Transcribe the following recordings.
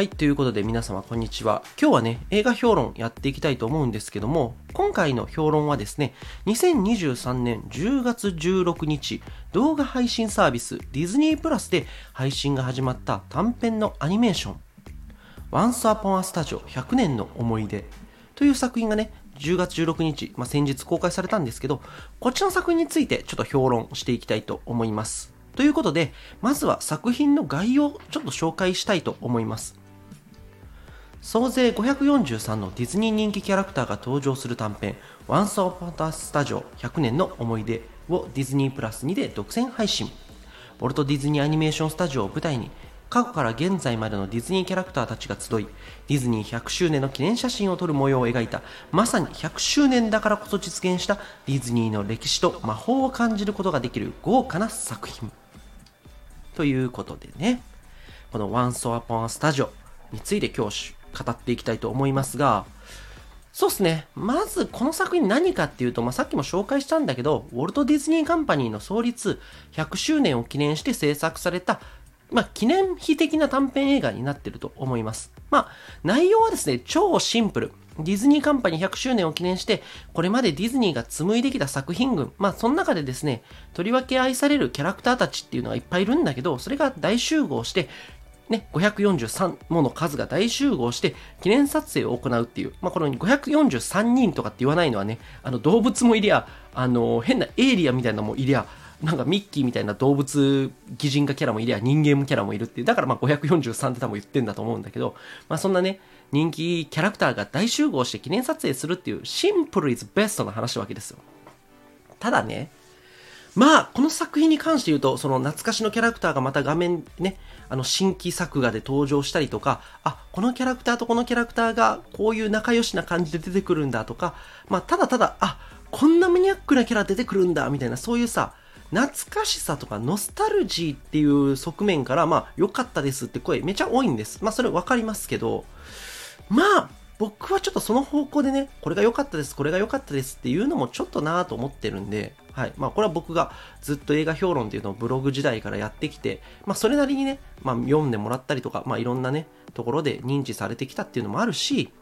はい、ということで皆様こんにちは。今日はね、映画評論やっていきたいと思うんですけども、今回の評論はですね、2023年10月16日、動画配信サービスディズニープラスで配信が始まった短編のアニメーション、Once Upon a Studio 100年の思い出という作品がね、10月16日、まあ、先日公開されたんですけど、こっちの作品についてちょっと評論していきたいと思います。ということで、まずは作品の概要をちょっと紹介したいと思います。総勢543のディズニー人気キャラクターが登場する短編 Once Upon a Studio 100年の思い出をディズニープラス2で独占配信。ウォルト・ディズニー・アニメーション・スタジオを舞台に過去から現在までのディズニーキャラクターたちが集い、ディズニー100周年の記念写真を撮る模様を描いた、まさに100周年だからこそ実現したディズニーの歴史と魔法を感じることができる豪華な作品。ということでね、この Once Upon a Studio について今日語っていきたいと思いますが、そうですね。まず、この作品何かっていうと、まあ、さっきも紹介したんだけど、ウォルト・ディズニー・カンパニーの創立100周年を記念して制作された、まあ、記念碑的な短編映画になってると思います。まあ、内容はですね、超シンプル。ディズニーカンパニー100周年を記念して、これまでディズニーが紡いできた作品群、まあその中でですね、とりわけ愛されるキャラクターたちっていうのがいっぱいいるんだけど、それが大集合して、ね、543もの数が大集合して記念撮影を行うっていう、まあ、この543人とかって言わないのはね、あの動物もいりゃ、あの変なエイリアみたいなのもいりゃ、なんかミッキーみたいな動物擬人化キャラもいりゃ人間キャラもいるっていう、だからまあ543って多分言ってんだと思うんだけど、まあそんなね、人気キャラクターが大集合して記念撮影するっていうシンプルイズベストな話なわけですよ。ただね、まあ、この作品に関して言うと、その懐かしのキャラクターがまた画面ね、あの新規作画で登場したりとか、あ、このキャラクターとこのキャラクターがこういう仲良しな感じで出てくるんだとか、まあ、ただただ、あ、こんなマニアックなキャラ出てくるんだ、みたいな、そういうさ、懐かしさとかノスタルジーっていう側面から、まあ、良かったですって声めちゃ多いんです。まあ、それわかりますけど、まあ、僕はちょっとその方向でね、これが良かったです、これが良かったですっていうのもちょっとなぁと思ってるんで、はい。まあ、これは僕がずっと映画評論っていうのをブログ時代からやってきて、まあ、それなりにね、まあ、読んでもらったりとか、まあ、いろんなね、ところで認知されてきたっていうのもあるし、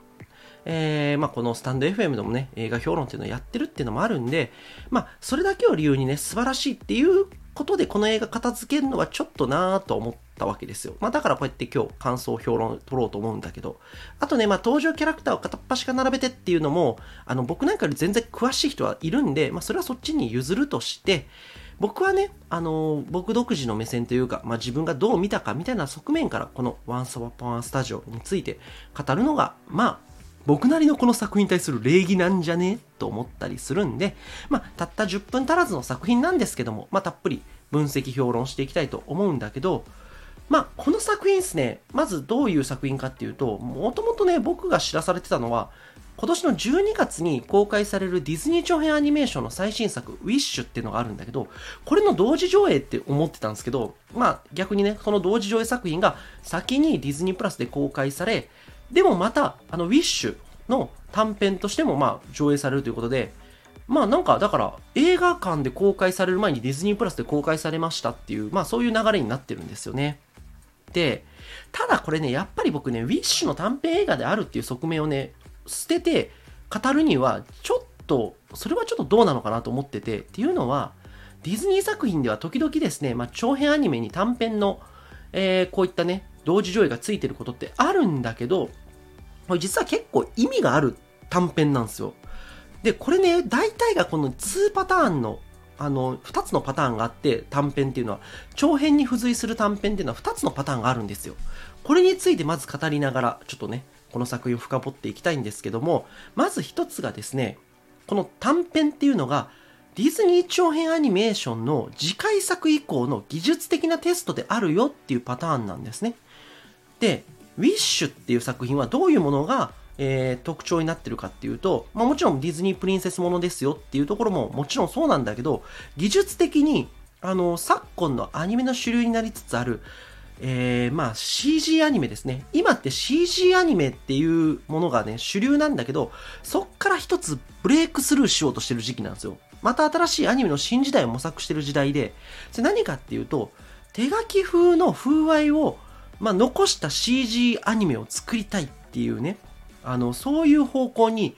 えー、まあ、このスタンド FM でもね、映画評論っていうのをやってるっていうのもあるんで、まあ、それだけを理由にね、素晴らしいっていうことで、この映画片付けるのはちょっとなぁと思ったわけですよ。まあだからこうやって今日感想評論取ろうと思うんだけど。あとね、まあ登場キャラクターを片っ端から並べてっていうのも、あの僕なんかより全然詳しい人はいるんで、まあそれはそっちに譲るとして、僕はね、あのー、僕独自の目線というか、まあ、自分がどう見たかみたいな側面から、この Once Upon a Studio について語るのが、まあ、僕なりのこの作品に対する礼儀なんじゃねと思ったりするんで、まあ、たった10分足らずの作品なんですけども、まあ、たっぷり分析評論していきたいと思うんだけど、まあ、この作品ですね、まずどういう作品かっていうと、もともとね、僕が知らされてたのは、今年の12月に公開されるディズニー長編アニメーションの最新作、ウィッシュっていうのがあるんだけど、これの同時上映って思ってたんですけど、まあ逆にね、その同時上映作品が先にディズニープラスで公開され、でもまた、あの、ウィッシュの短編としてもまあ上映されるということで、まあなんか、だから、映画館で公開される前にディズニープラスで公開されましたっていう、まあそういう流れになってるんですよね。で、ただこれね、やっぱり僕ね、ウィッシュの短編映画であるっていう側面をね、捨てて語るには、ちょっと、それはちょっとどうなのかなと思ってて、っていうのは、ディズニー作品では時々ですね、まあ長編アニメに短編の、えー、こういったね、同時上映がついてることってあるんだけど、これ実は結構意味がある短編なんですよ。で、これね、大体がこの2パターンの、あの、2つのパターンがあって、短編っていうのは、長編に付随する短編っていうのは2つのパターンがあるんですよ。これについてまず語りながら、ちょっとね、この作品を深掘っていきたいんですけども、まず1つがですね、この短編っていうのが、ディズニー長編アニメーションの次回作以降の技術的なテストであるよっていうパターンなんですね。で、ウィッシュっていう作品はどういうものがえー、特徴になってるかっていうと、まあ、もちろんディズニープリンセスものですよっていうところももちろんそうなんだけど、技術的に、あの、昨今のアニメの主流になりつつある、えー、まあ CG アニメですね。今って CG アニメっていうものがね、主流なんだけど、そっから一つブレイクスルーしようとしてる時期なんですよ。また新しいアニメの新時代を模索してる時代で、それ何かっていうと、手書き風の風合いをまあ、残した CG アニメを作りたいっていうね、あの、そういう方向に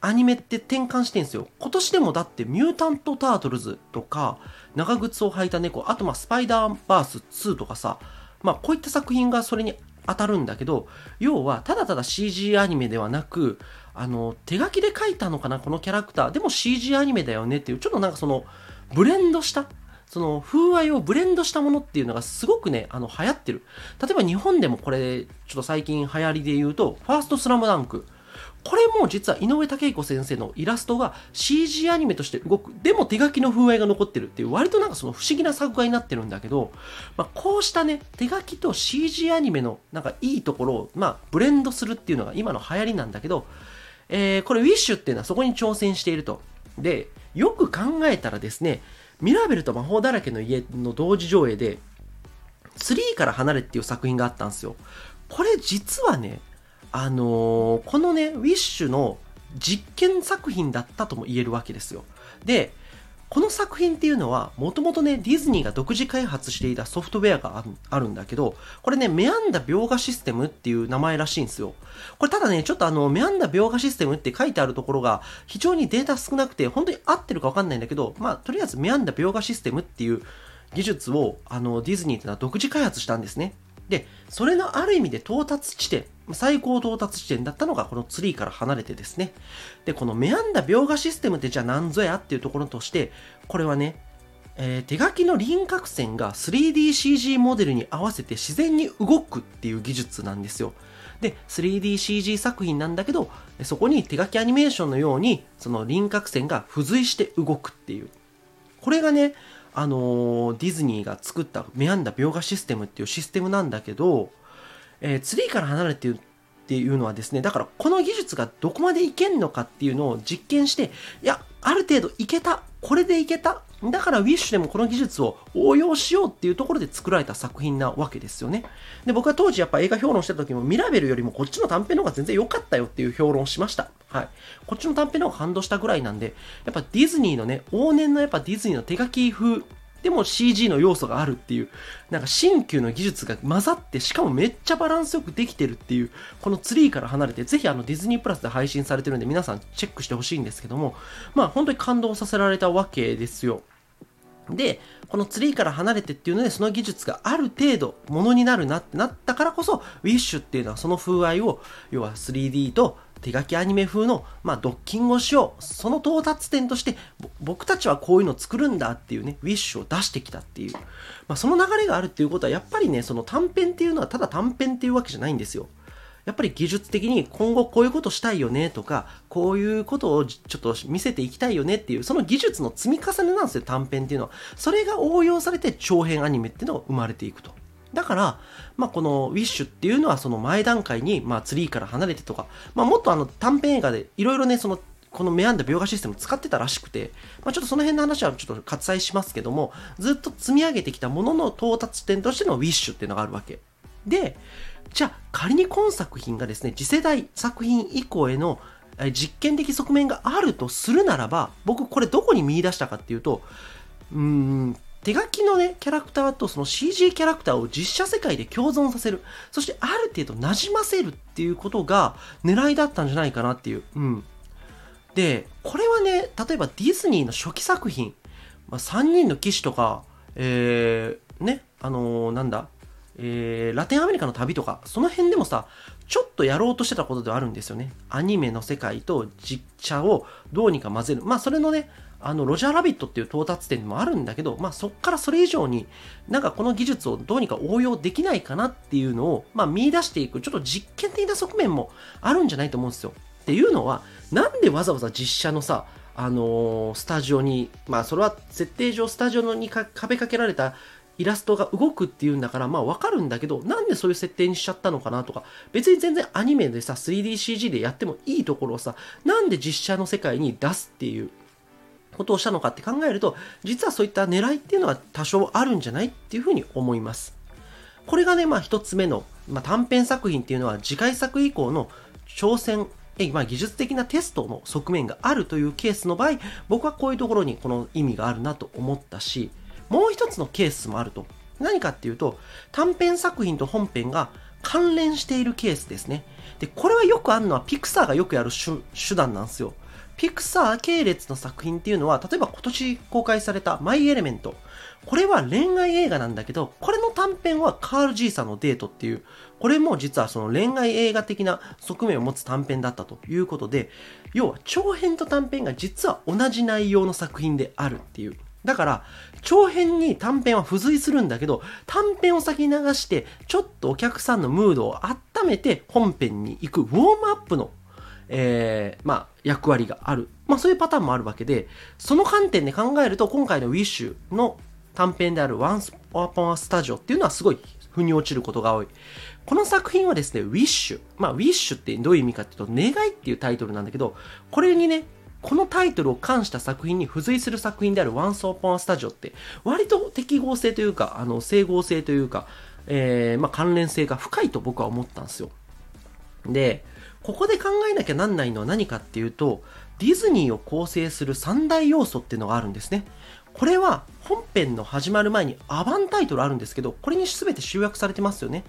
アニメって転換してんすよ。今年でもだってミュータント・タートルズとか、長靴を履いた猫、あとまあスパイダーバース2とかさ、まあこういった作品がそれに当たるんだけど、要はただただ CG アニメではなく、あの、手書きで描いたのかな、このキャラクター。でも CG アニメだよねっていう、ちょっとなんかその、ブレンドした、その風合いをブレンドしたものっていうのがすごくね、あの、流行ってる。例えば日本でもこれ、ちょっと最近流行りで言うと、ファーストスラムダンク。これも実は井上武彦先生のイラストが CG アニメとして動く。でも手書きの風合いが残ってるっていう、割となんかその不思議な作画になってるんだけど、まあ、こうしたね、手書きと CG アニメのなんかいいところを、まあ、ブレンドするっていうのが今の流行りなんだけど、えー、これ Wish っていうのはそこに挑戦していると。で、よく考えたらですね、ミラーベルと魔法だらけの家の同時上映で、ツリーから離れっていう作品があったんですよ。これ実はね、あのー、このね、ウィッシュの実験作品だったとも言えるわけですよ。で、この作品っていうのは、もともとね、ディズニーが独自開発していたソフトウェアがあるんだけど、これね、メアンダ描画システムっていう名前らしいんですよ。これただね、ちょっとあの、メアンダ描画システムって書いてあるところが、非常にデータ少なくて、本当に合ってるかわかんないんだけど、まあ、とりあえずメアンダ描画システムっていう技術を、あの、ディズニーっていうのは独自開発したんですね。で、それのある意味で到達地点、最高到達地点だったのがこのツリーから離れてですね。で、このメアンダ描画システムってじゃあ何ぞやっていうところとして、これはね、えー、手書きの輪郭線が 3DCG モデルに合わせて自然に動くっていう技術なんですよ。で、3DCG 作品なんだけど、そこに手書きアニメーションのように、その輪郭線が付随して動くっていう。これがね、あのー、ディズニーが作ったメアンダ描画システムっていうシステムなんだけど、えー、ツリーから離れてるっていうのはですね、だからこの技術がどこまでいけんのかっていうのを実験して、いや、ある程度いけた。これでいけた。だからウィッシュでもこの技術を応用しようっていうところで作られた作品なわけですよね。で、僕は当時やっぱ映画評論してた時もミラベルよりもこっちの短編の方が全然良かったよっていう評論をしました。はい。こっちの短編の方が感動したぐらいなんで、やっぱディズニーのね、往年のやっぱディズニーの手書き風でも CG の要素があるっていう、なんか新旧の技術が混ざって、しかもめっちゃバランスよくできてるっていう、このツリーから離れて、ぜひあのディズニープラスで配信されてるんで皆さんチェックしてほしいんですけども、まあ本当に感動させられたわけですよ。で、このツリーから離れてっていうので、その技術がある程度ものになるなってなったからこそ、ウィッシュっていうのはその風合いを、要は 3D と手書きアニメ風の、まあ、ドッキングをしよう。その到達点として、僕たちはこういうの作るんだっていうね、ウィッシュを出してきたっていう。まあ、その流れがあるっていうことは、やっぱりね、その短編っていうのはただ短編っていうわけじゃないんですよ。やっぱり技術的に今後こういうことしたいよねとか、こういうことをちょっと見せていきたいよねっていう、その技術の積み重ねなんですよ、短編っていうのは。それが応用されて長編アニメっていうのが生まれていくと。だから、まあ、このウィッシュっていうのはその前段階に、まあ、ツリーから離れてとか、まあ、もっとあの短編映画でいろいろね、そのこのメアンダ描画システムを使ってたらしくて、まあ、ちょっとその辺の話はちょっと割愛しますけども、ずっと積み上げてきたものの到達点としてのウィッシュっていうのがあるわけ。で、じゃあ仮に今作品がですね、次世代作品以降への実験的側面があるとするならば、僕これどこに見出したかっていうと、うーん、手書きのね、キャラクターとその CG キャラクターを実写世界で共存させる。そしてある程度馴染ませるっていうことが狙いだったんじゃないかなっていう。うん。で、これはね、例えばディズニーの初期作品、まあ、3人の騎士とか、えー、ね、あのー、なんだ、えー、ラテンアメリカの旅とか、その辺でもさ、ちょっとやろうとしてたことではあるんですよね。アニメの世界と実写をどうにか混ぜる。まあ、それのね、あの、ロジャーラビットっていう到達点もあるんだけど、まあそっからそれ以上に、なんかこの技術をどうにか応用できないかなっていうのを、まあ見出していく、ちょっと実験的な側面もあるんじゃないと思うんですよ。っていうのは、なんでわざわざ実写のさ、あのー、スタジオに、まあそれは設定上スタジオにか壁かけられたイラストが動くっていうんだから、まあわかるんだけど、なんでそういう設定にしちゃったのかなとか、別に全然アニメでさ、3DCG でやってもいいところをさ、なんで実写の世界に出すっていう、ことをしたのかって考えると、実はそういった狙いっていうのは多少あるんじゃないっていうふうに思います。これがね、まあ一つ目の、まあ、短編作品っていうのは次回作以降の挑戦、まあ、技術的なテストの側面があるというケースの場合、僕はこういうところにこの意味があるなと思ったし、もう一つのケースもあると。何かっていうと、短編作品と本編が関連しているケースですね。で、これはよくあるのはピクサーがよくやる手段なんですよ。ピクサー系列の作品っていうのは、例えば今年公開されたマイ・エレメント。これは恋愛映画なんだけど、これの短編はカール・ジーさんのデートっていう、これも実はその恋愛映画的な側面を持つ短編だったということで、要は長編と短編が実は同じ内容の作品であるっていう。だから、長編に短編は付随するんだけど、短編を先に流して、ちょっとお客さんのムードを温めて本編に行くウォームアップのえー、まあ、役割がある。まあ、そういうパターンもあるわけで、その観点で考えると、今回の Wish の短編である Once Upon a Studio っていうのはすごい腑に落ちることが多い。この作品はですね、Wish。まあ、Wish ってどういう意味かっていうと、願いっていうタイトルなんだけど、これにね、このタイトルを冠した作品に付随する作品である Once Upon a Studio って、割と適合性というか、あの、整合性というか、えー、まあ、関連性が深いと僕は思ったんですよ。で、ここで考えなきゃなんないのは何かっていうと、ディズニーを構成する三大要素っていうのがあるんですね。これは本編の始まる前にアバンタイトルあるんですけど、これに全て集約されてますよね。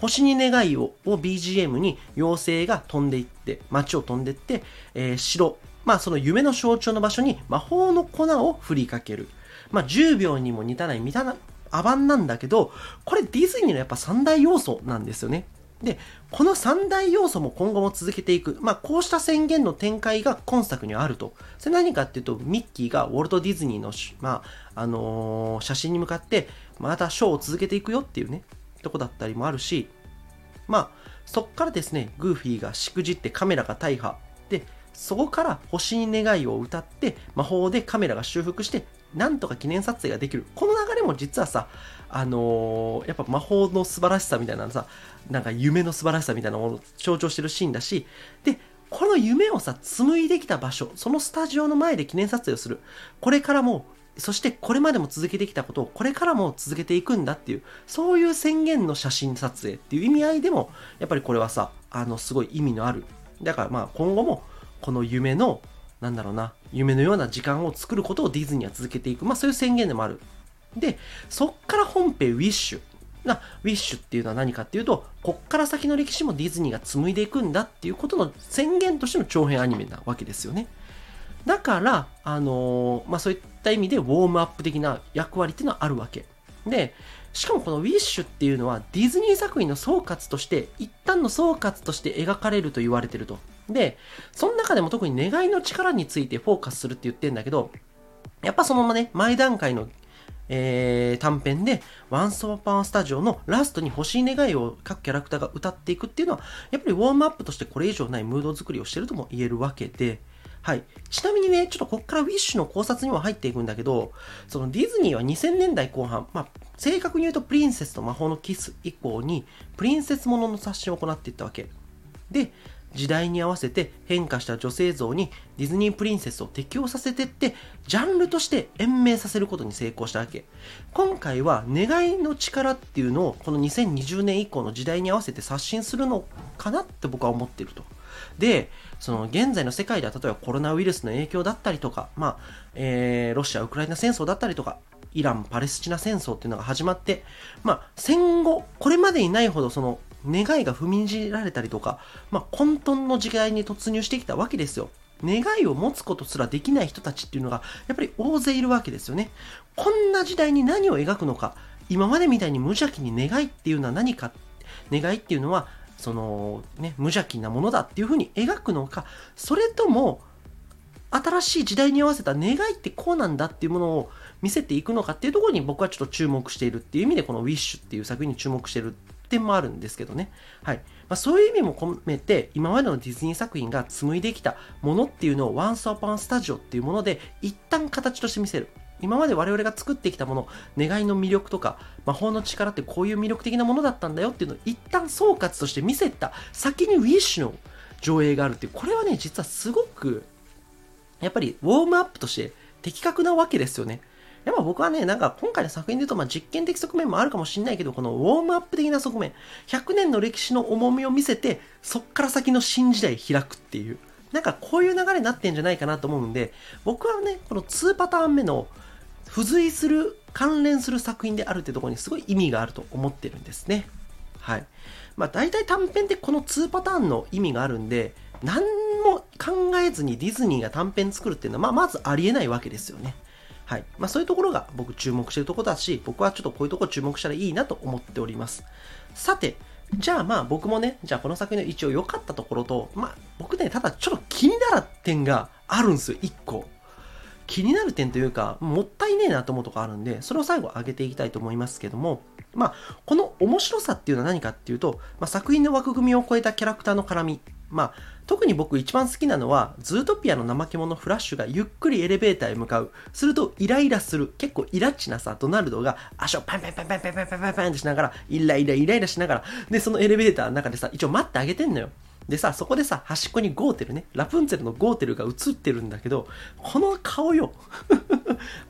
星に願いをを BGM に妖精が飛んでいって、街を飛んでいって、えー、城、まあその夢の象徴の場所に魔法の粉を振りかける。まあ10秒にも満たない満たな、アバンなんだけど、これディズニーのやっぱ三大要素なんですよね。で、この三大要素も今後も続けていく。まあ、こうした宣言の展開が今作にあると。それ何かっていうと、ミッキーがウォルト・ディズニーの、まあ、あのー、写真に向かって、またショーを続けていくよっていうね、とこだったりもあるし、まあ、そっからですね、グーフィーがしくじってカメラが大破。で、そこから星に願いを歌って、魔法でカメラが修復して、なんとか記念撮影ができる。この流れも実はさ、あのー、やっぱ魔法の素晴らしさみたいなさ、なんか夢の素晴らしさみたいなものを象徴してるシーンだし、で、この夢をさ、紡いできた場所、そのスタジオの前で記念撮影をする。これからも、そしてこれまでも続けてきたことをこれからも続けていくんだっていう、そういう宣言の写真撮影っていう意味合いでも、やっぱりこれはさ、あの、すごい意味のある。だからまあ今後も、この夢の、なんだろうな、夢のような時間を作ることをディズニーは続けていく。まあそういう宣言でもある。で、そっから本編ウィッシュ。な、ウィッシュっていうのは何かっていうと、こっから先の歴史もディズニーが紡いでいくんだっていうことの宣言としての長編アニメなわけですよね。だから、あのー、まあ、そういった意味でウォームアップ的な役割っていうのはあるわけ。で、しかもこのウィッシュっていうのはディズニー作品の総括として、一旦の総括として描かれると言われてると。で、その中でも特に願いの力についてフォーカスするって言ってんだけど、やっぱそのままね、前段階のえー、短編で、ワンソーパンスタジオのラストに欲しい願いを各キャラクターが歌っていくっていうのは、やっぱりウォームアップとしてこれ以上ないムード作りをしてるとも言えるわけで、はい。ちなみにね、ちょっとこっからウィッシュの考察には入っていくんだけど、そのディズニーは2000年代後半、まあ、正確に言うとプリンセスと魔法のキス以降に、プリンセスものの刷新を行っていったわけ。で、時代に合わせて変化した女性像にディズニープリンセスを適応させてって、ジャンルとして延命させることに成功したわけ。今回は願いの力っていうのをこの2020年以降の時代に合わせて刷新するのかなって僕は思ってると。で、その現在の世界では例えばコロナウイルスの影響だったりとか、まあ、えー、ロシア・ウクライナ戦争だったりとか、イラン・パレスチナ戦争っていうのが始まって、まあ、戦後、これまでにないほどその願いが踏みにじられたりとか、まあ、混沌の時代に突入してきたわけですよ。願いを持つことすらできない人たちっていうのが、やっぱり大勢いるわけですよね。こんな時代に何を描くのか、今までみたいに無邪気に願いっていうのは何か、願いっていうのは、その、ね、無邪気なものだっていうふうに描くのか、それとも、新しい時代に合わせた願いってこうなんだっていうものを見せていくのかっていうところに僕はちょっと注目しているっていう意味でこの Wish っていう作品に注目してる点もあるんですけどね。はい。まあ、そういう意味も込めて、今までのディズニー作品が紡いできたものっていうのを Once Upon Studio っていうもので、一旦形として見せる。今まで我々が作ってきたもの、願いの魅力とか、魔法の力ってこういう魅力的なものだったんだよっていうのを一旦総括として見せた先に Wish の上映があるっていう、これはね、実はすごく、やっぱりウォームアップとして的確なわけですよね。やっぱ僕はね、なんか今回の作品で言うと、まあ実験的側面もあるかもしれないけど、このウォームアップ的な側面、100年の歴史の重みを見せて、そっから先の新時代開くっていう、なんかこういう流れになってんじゃないかなと思うんで、僕はね、この2パターン目の付随する関連する作品であるってところにすごい意味があると思ってるんですね。はい。まあ大体短編ってこの2パターンの意味があるんで、何も考えずにディズニーが短編作るっていうのは、まあまずありえないわけですよね。はい。まあそういうところが僕注目してるところだし、僕はちょっとこういうところ注目したらいいなと思っております。さて、じゃあまあ僕もね、じゃあこの作品の一応良かったところと、まあ僕ね、ただちょっと気になる点があるんですよ、1個。気になる点というか、もったいねえなと思うとこあるんで、それを最後上げていきたいと思いますけども、まあ、この面白さっていうのは何かっていうと、まあ、作品の枠組みを超えたキャラクターの絡み。まあ、特に僕一番好きなのは、ズートピアの怠け者フラッシュがゆっくりエレベーターへ向かう。するとイライラする。結構イラッチなさ、ドナルドが足をパンパンパンパンパンパンパンパンパンってしながら、イライライライラしながら、で、そのエレベーターの中でさ、一応待ってあげてんのよ。でさ、そこでさ、端っこにゴーテルね、ラプンツェルのゴーテルが映ってるんだけど、この顔よ。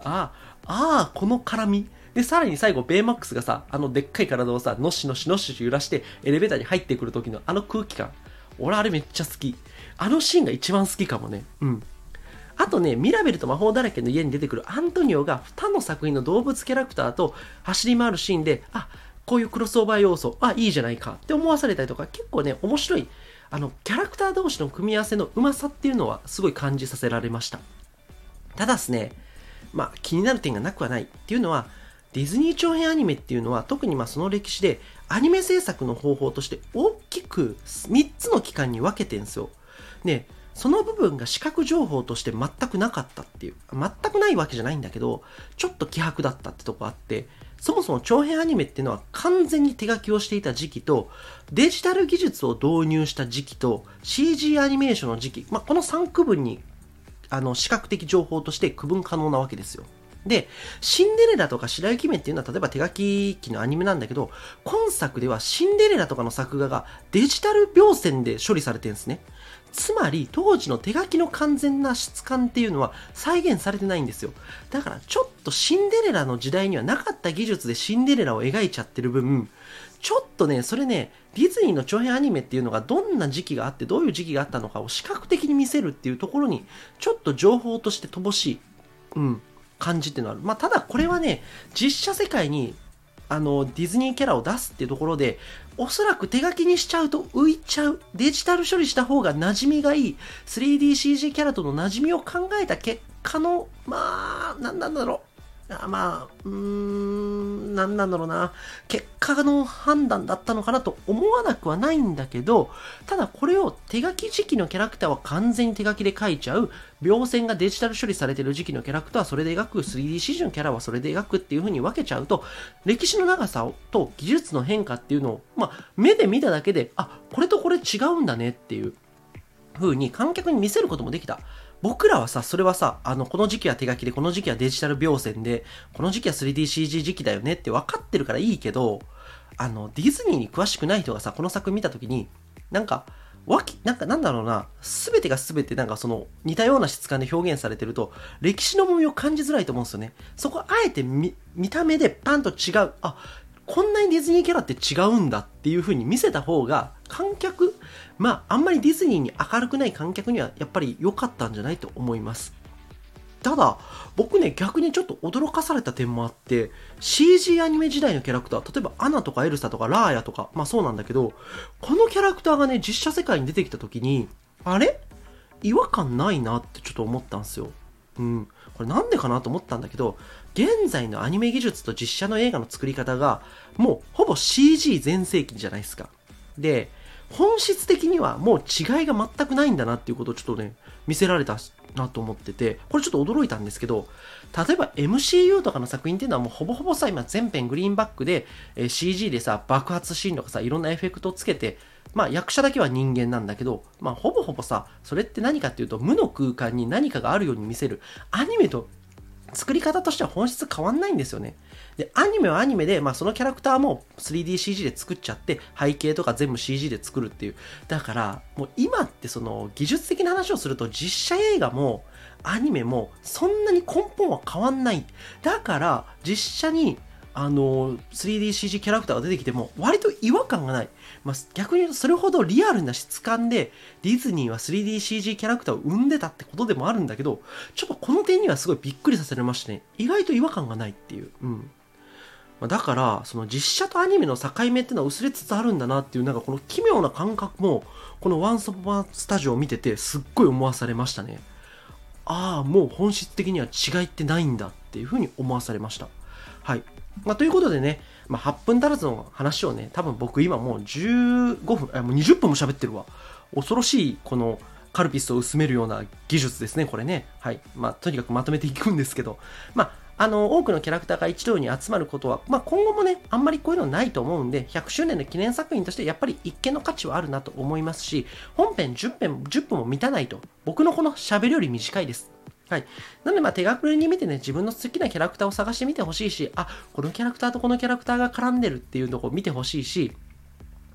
あ あ、ああ、この絡み。で、さらに最後、ベイマックスがさ、あのでっかい体をさ、のしのしのし揺らして、エレベーターに入ってくる時のあの空気感。俺あれめっちゃ好き。あのシーンが一番好きかもね。うん。あとね、ミラベルと魔法だらけの家に出てくるアントニオが他の作品の動物キャラクターと走り回るシーンで、あ、こういうクロスオーバー要素、あ、いいじゃないかって思わされたりとか、結構ね、面白いあの、キャラクター同士の組み合わせのうまさっていうのはすごい感じさせられました。ただですね、まあ気になる点がなくはないっていうのは、ディズニー長編アニメっていうのは特にまあその歴史でアニメ制作の方法として大きく3つの期間に分けてんですよ。ね、その部分が視覚情報として全くなかったっていう、全くないわけじゃないんだけど、ちょっと希薄だったってとこあって、そもそも長編アニメっていうのは完全に手書きをしていた時期と、デジタル技術を導入した時期と、CG アニメーションの時期、まあ、この3区分に、あの、視覚的情報として区分可能なわけですよ。で、シンデレラとか白雪姫っていうのは例えば手書き機のアニメなんだけど、今作ではシンデレラとかの作画がデジタル描線で処理されてるんですね。つまり当時の手書きの完全な質感っていうのは再現されてないんですよ。だからちょっとシンデレラの時代にはなかった技術でシンデレラを描いちゃってる分、ちょっとね、それね、ディズニーの長編アニメっていうのがどんな時期があってどういう時期があったのかを視覚的に見せるっていうところに、ちょっと情報として乏しい、うん、感じっていうのはある。まあ、ただこれはね、実写世界にあの、ディズニーキャラを出すっていうところで、おそらく手書きにしちゃうと浮いちゃう。デジタル処理した方が馴染みがいい。3DCG キャラとの馴染みを考えた結果の、まあ、なんなんだろう。まあ、うーん、なんなんだろうな。結果の判断だったのかなと思わなくはないんだけど、ただこれを手書き時期のキャラクターは完全に手書きで描いちゃう、描線がデジタル処理されてる時期のキャラクターはそれで描く、3DCG のキャラはそれで描くっていう風に分けちゃうと、歴史の長さと技術の変化っていうのを、まあ、目で見ただけで、あ、これとこれ違うんだねっていう風に観客に見せることもできた。僕らはさ、それはさ、あの、この時期は手書きで、この時期はデジタル描線で、この時期は 3DCG 時期だよねって分かってるからいいけど、あの、ディズニーに詳しくない人がさ、この作品見た時に、なんか、わき、なんかなんだろうな、すべてがすべてなんかその似たような質感で表現されてると、歴史の重みを感じづらいと思うんですよね。そこあえて見、見た目でパンと違う。あ、こんなにディズニーキャラって違うんだっていう風に見せた方が、観客、まあ、あんまりディズニーに明るくない観客にはやっぱり良かったんじゃないと思います。ただ、僕ね、逆にちょっと驚かされた点もあって、CG アニメ時代のキャラクター、例えばアナとかエルサとかラーヤとか、まあそうなんだけど、このキャラクターがね、実写世界に出てきた時に、あれ？違和感ないなってちょっと思ったんですよ。うん。これなんでかなと思ったんだけど、現在のアニメ技術と実写の映画の作り方が、もうほぼ CG 全盛期じゃないですか。で、本質的にはもう違いが全くないんだなっていうことをちょっとね、見せられたなと思ってて、これちょっと驚いたんですけど、例えば MCU とかの作品っていうのはもうほぼほぼさ、今全編グリーンバックで、え CG でさ、爆発シーンとかさ、いろんなエフェクトをつけて、まあ役者だけは人間なんだけど、まあほぼほぼさ、それって何かっていうと無の空間に何かがあるように見せる、アニメと作り方としては本質変わんないんですよね。で、アニメはアニメで、まあそのキャラクターも 3DCG で作っちゃって、背景とか全部 CG で作るっていう。だから、もう今ってその技術的な話をすると実写映画もアニメもそんなに根本は変わんない。だから、実写にあの 3DCG キャラクターが出てきても割と違和感がない、まあ、逆に言うとそれほどリアルな質感でディズニーは 3DCG キャラクターを生んでたってことでもあるんだけどちょっとこの点にはすごいびっくりさせられましてね。意外と違和感がないっていう、うん。だからその実写とアニメの境目っていうのは薄れつつあるんだなっていうなんかこの奇妙な感覚もこの「ワンソパースタジオ」を見ててすっごい思わされましたね。ああもう本質的には違いってないんだっていうふうに思わされました。はい。まあ、ということでね、まあ、8分足らずの話をね、多分僕今もう15分、あもう20分も喋ってるわ。恐ろしい、この、カルピスを薄めるような技術ですね、これね。はい。まあ、とにかくまとめていくんですけど、まあ、あの、多くのキャラクターが一堂に集まることは、まあ、今後もね、あんまりこういうのないと思うんで、100周年の記念作品としてやっぱり一見の価値はあるなと思いますし、本編10分 ,10 分も満たないと、僕のこの喋りより短いです。はい。なので、まあ、手がくれに見てね、自分の好きなキャラクターを探してみてほしいし、あ、このキャラクターとこのキャラクターが絡んでるっていうとこを見てほしいし、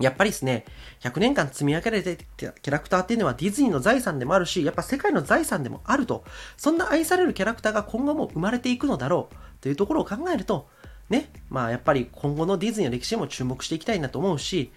やっぱりですね、100年間積み上げられてきたキャラクターっていうのはディズニーの財産でもあるし、やっぱ世界の財産でもあると。そんな愛されるキャラクターが今後も生まれていくのだろうというところを考えると、ね、まあやっぱり今後のディズニーの歴史にも注目していきたいなと思うし、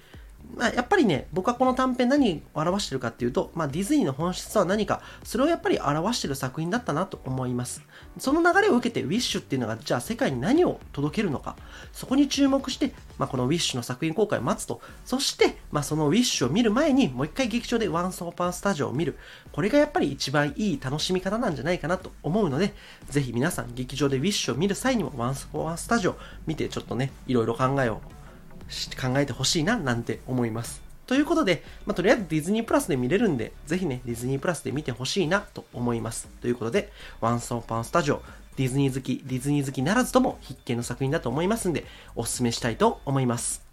まあ、やっぱりね、僕はこの短編何を表してるかっていうと、まあ、ディズニーの本質は何か、それをやっぱり表してる作品だったなと思います。その流れを受けて、ウィッシュっていうのが、じゃあ世界に何を届けるのか、そこに注目して、まあ、このウィッシュの作品公開を待つと、そして、まあ、そのウィッシュを見る前に、もう一回劇場でワンソーパースタジオを見る。これがやっぱり一番いい楽しみ方なんじゃないかなと思うので、ぜひ皆さん、劇場でウィッシュを見る際にも、ワンソーパースタジオ見て、ちょっとね、いろいろ考えを考えてほしいななんて思います。ということで、まあ、とりあえずディズニープラスで見れるんで、ぜひね、ディズニープラスで見てほしいなと思います。ということで、ワンソンパンスタジオ、ディズニー好き、ディズニー好きならずとも必見の作品だと思いますんで、おすすめしたいと思います。